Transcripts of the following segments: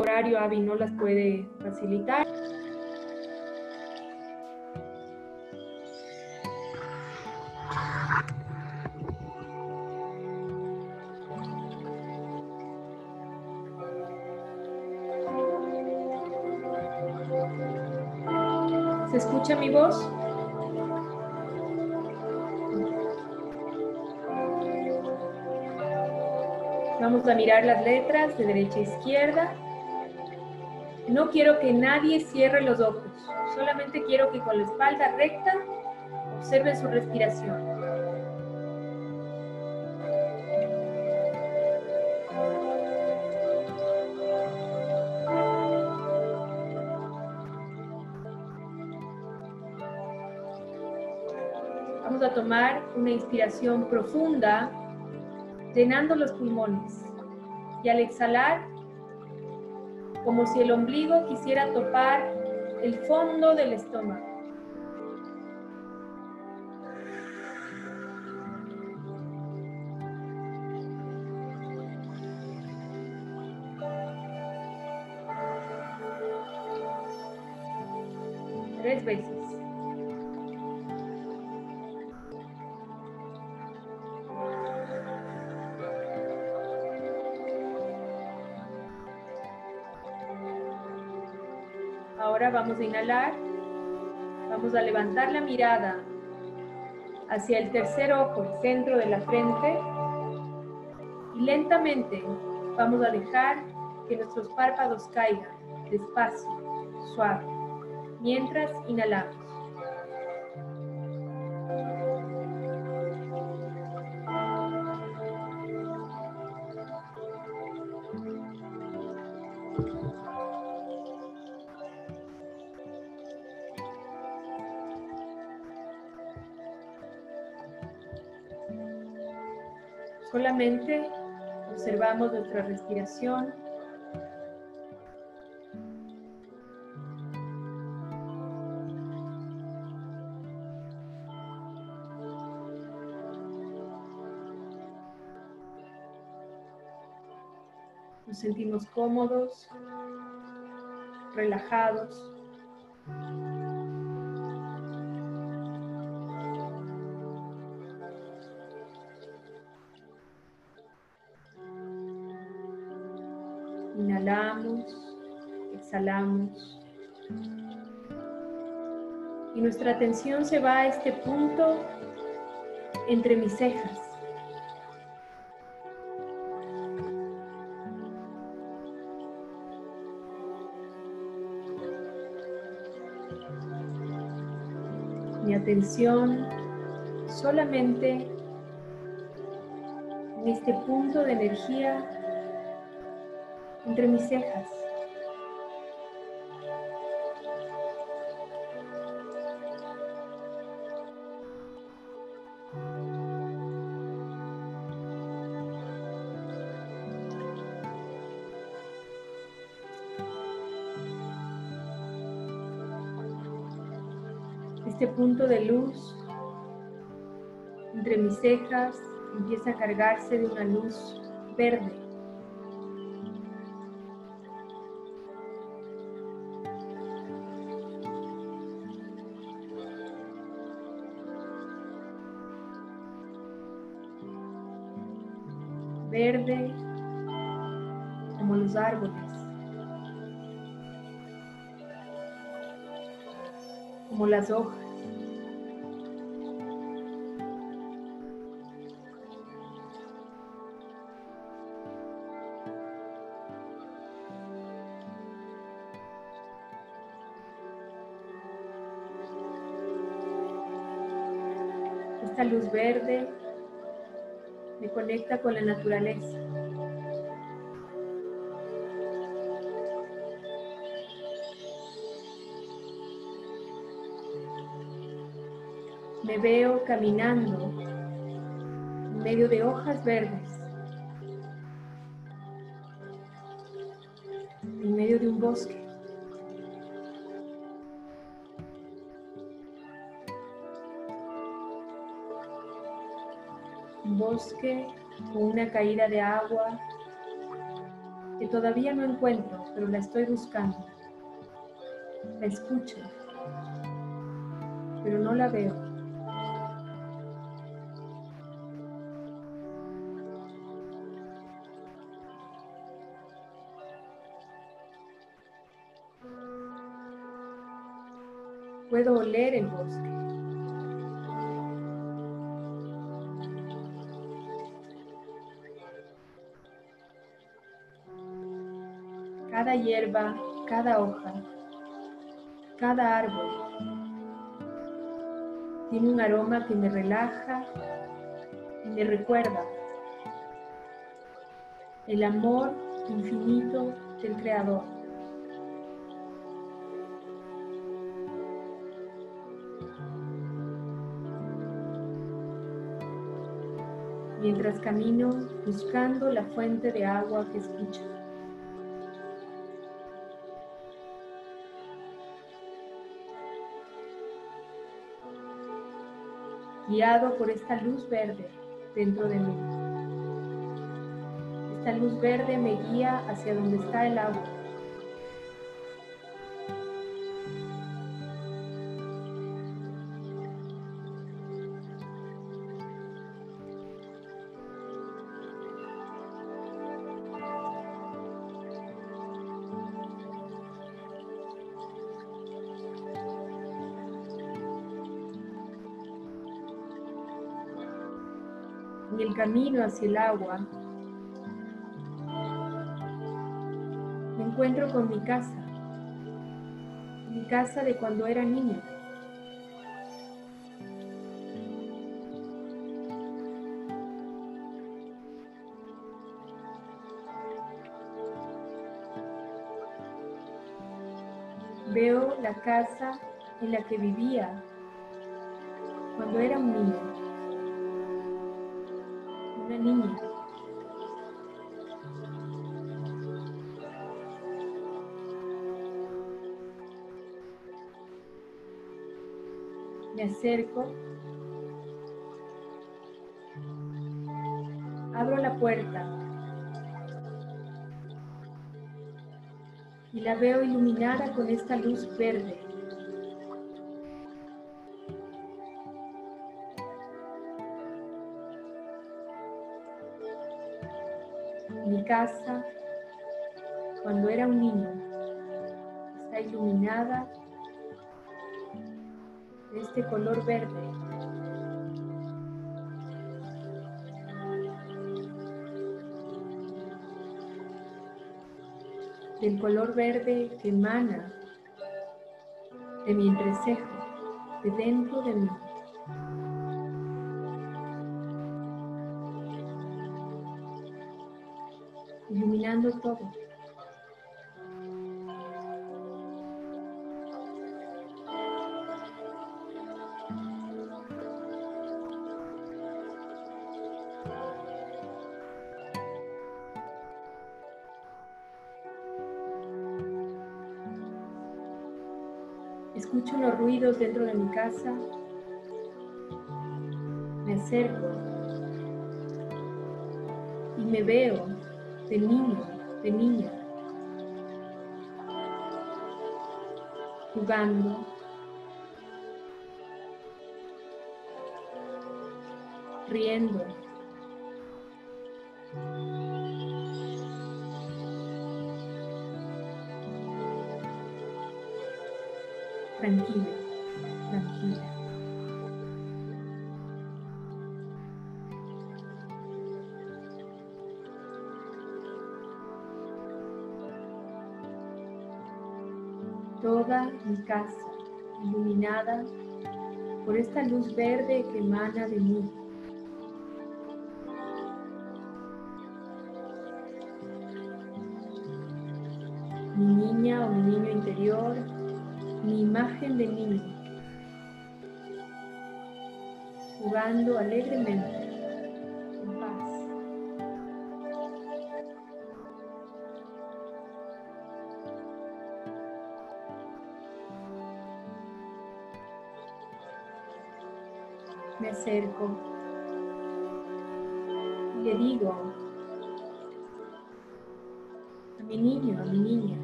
horario hábil no las puede facilitar. ¿Se escucha mi voz? Vamos a mirar las letras de derecha a izquierda. No quiero que nadie cierre los ojos. Solamente quiero que con la espalda recta observen su respiración. Vamos a tomar una inspiración profunda llenando los pulmones. Y al exhalar, como si el ombligo quisiera topar el fondo del estómago. Vamos a inhalar. Vamos a levantar la mirada hacia el tercer ojo, el centro de la frente. Y lentamente vamos a dejar que nuestros párpados caigan despacio, suave, mientras inhalamos. Observamos nuestra respiración. Nos sentimos cómodos, relajados. Exhalamos. Y nuestra atención se va a este punto entre mis cejas. Mi atención solamente en este punto de energía entre mis cejas. De luz entre mis cejas empieza a cargarse de una luz verde. verde como los árboles, como las hojas. Esta luz verde me conecta con la naturaleza. Me veo caminando en medio de hojas verdes, en medio de un bosque. Bosque con una caída de agua que todavía no encuentro, pero la estoy buscando. La escucho, pero no la veo. Puedo oler el bosque. Cada hierba, cada hoja, cada árbol tiene un aroma que me relaja y me recuerda el amor infinito del Creador. Mientras camino buscando la fuente de agua que escucho. Guiado por esta luz verde dentro de mí. Esta luz verde me guía hacia donde está el agua. Camino hacia el agua, me encuentro con mi casa, mi casa de cuando era niña. Veo la casa en la que vivía cuando era un niño acerco. Abro la puerta. Y la veo iluminada con esta luz verde. Mi casa, cuando era un niño, está iluminada este color verde. Del color verde que emana de mi entrecejo, de dentro de mí. iluminando todo. Ruidos dentro de mi casa. Me acerco y me veo de niño, de niña, jugando, riendo. Mi casa iluminada por esta luz verde que emana de mí. Mi niña o mi niño interior, mi imagen de niño, jugando alegremente y le digo, mi niño, a mi niña,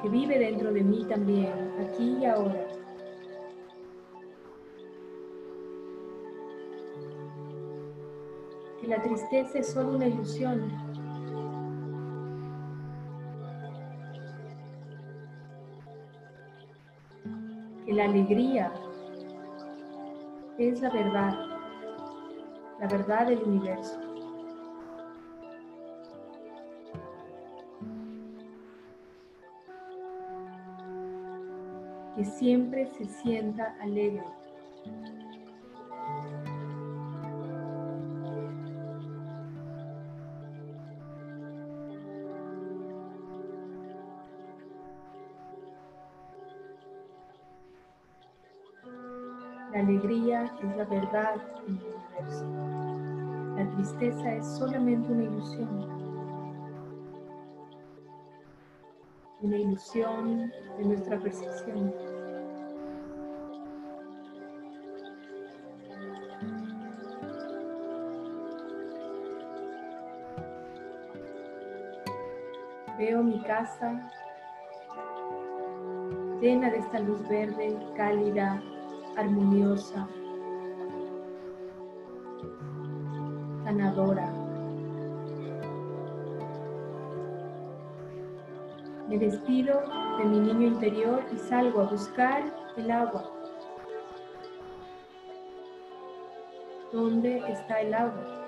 que vive dentro de mí también, aquí y ahora. Que la tristeza es solo una ilusión. Que la alegría es la verdad, la verdad del universo. Que siempre se sienta alegre. Alegría es la verdad en el universo. La tristeza es solamente una ilusión. Una ilusión de nuestra percepción. Veo mi casa llena de esta luz verde, cálida, armoniosa, sanadora. Me despido de mi niño interior y salgo a buscar el agua. ¿Dónde está el agua?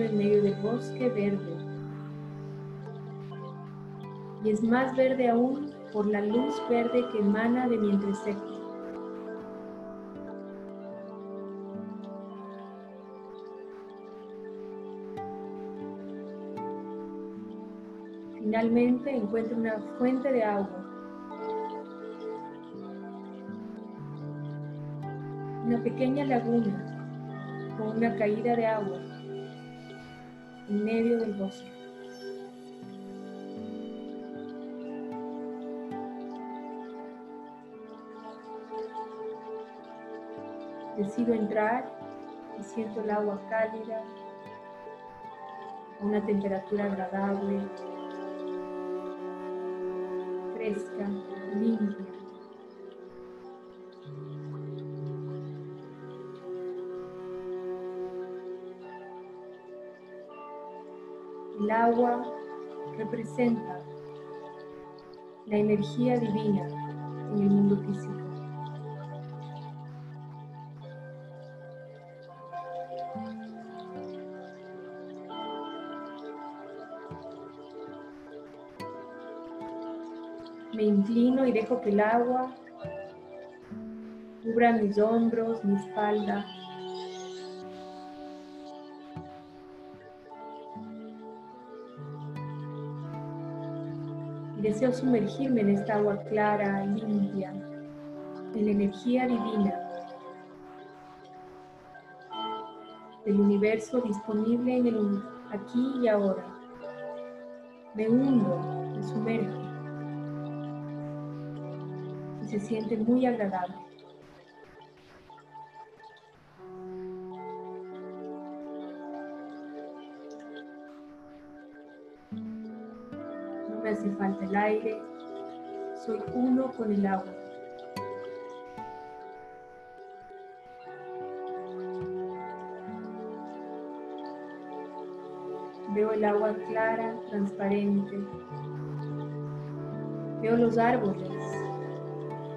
En medio del bosque verde. Y es más verde aún por la luz verde que emana de mi entrecejo. Finalmente encuentro una fuente de agua. Una pequeña laguna con una caída de agua en medio del bosque. Decido entrar y siento el agua cálida, a una temperatura agradable, fresca, limpia. Agua representa la energía divina en el mundo físico. Me inclino y dejo que el agua cubra mis hombros, mi espalda, Deseo sumergirme en esta agua clara, limpia, en la energía divina del universo disponible en el aquí y ahora. Me hundo, me sumerjo y se siente muy agradable. Falta el aire, soy uno con el agua. Veo el agua clara, transparente. Veo los árboles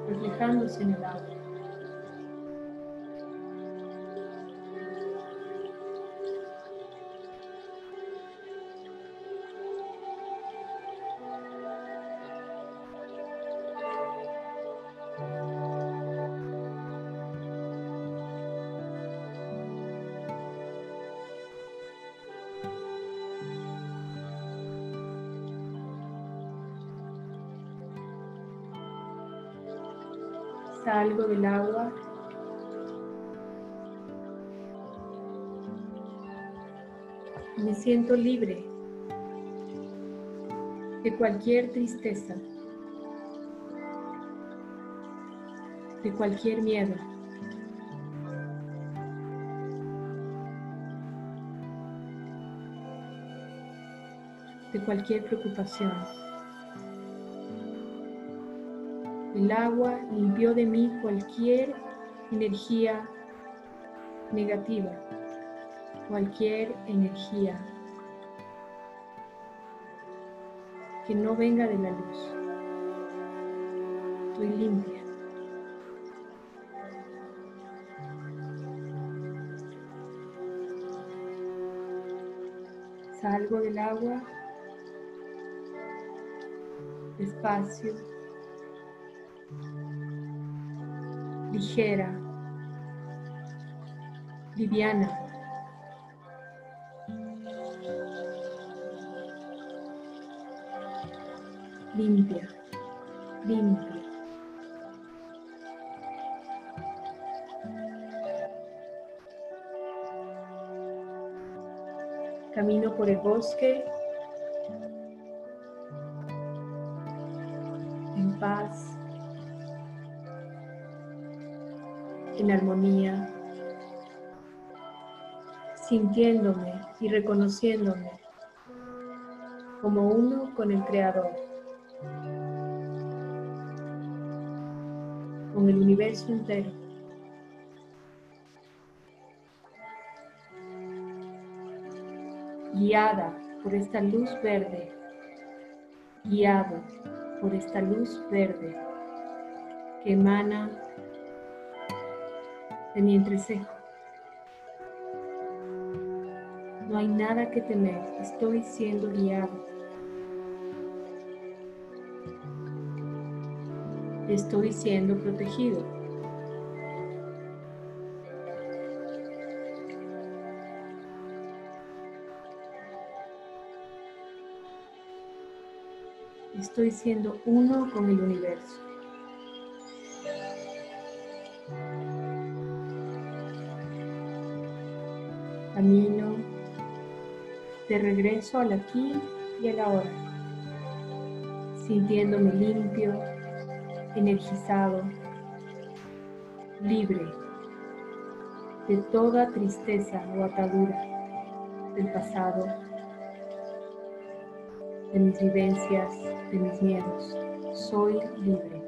reflejándose en el agua. Salgo del agua. Me siento libre de cualquier tristeza. de cualquier miedo. de cualquier preocupación. El agua limpió de mí cualquier energía negativa, cualquier energía que no venga de la luz. Estoy limpia. Salgo del agua despacio, ligera, liviana. Limpia, limpia. Camino por el bosque en armonía, sintiéndome y reconociéndome como uno con el Creador, con el universo entero. Guiada por esta luz verde, guiado por esta luz verde que emana de mi. No hay nada que temer, estoy siendo guiado. Estoy siendo protegido. Estoy siendo uno con el universo. De regreso al aquí y al ahora, sintiéndome limpio, energizado, libre de toda tristeza o atadura del pasado de mis vivencias, de mis miedos. Soy libre.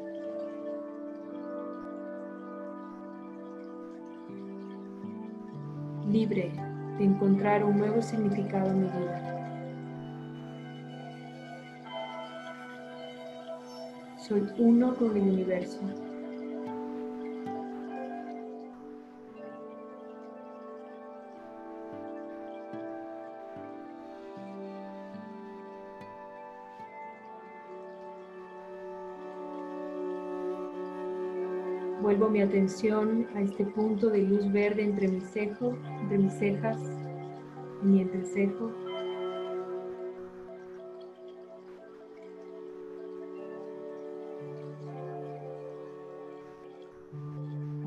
Libre de encontrar un nuevo significado en mi vida. Soy uno con el universo. Vuelvo mi atención a este punto de luz verde entre mis cejo, entre mis cejas y mi entrecejo.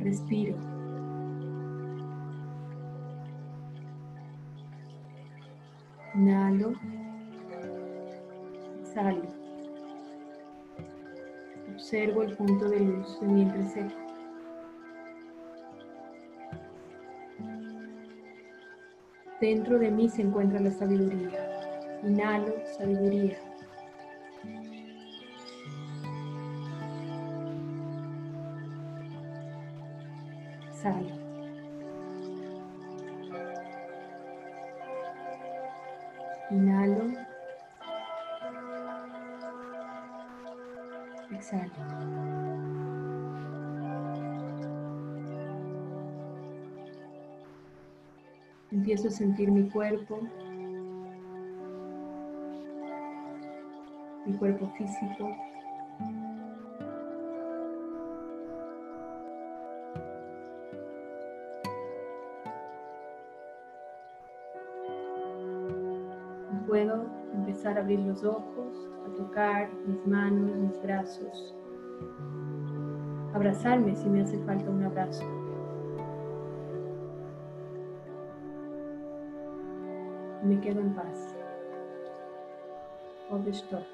Respiro. Inhalo. Exhalo. Observo el punto de luz en mi entrecejo. Dentro de mí se encuentra la sabiduría. Inhalo sabiduría. Exhalo. Empiezo a sentir mi cuerpo, mi cuerpo físico. Puedo empezar a abrir los ojos, a tocar mis manos, mis brazos, abrazarme si me hace falta un abrazo. me quedo en paz. Hold.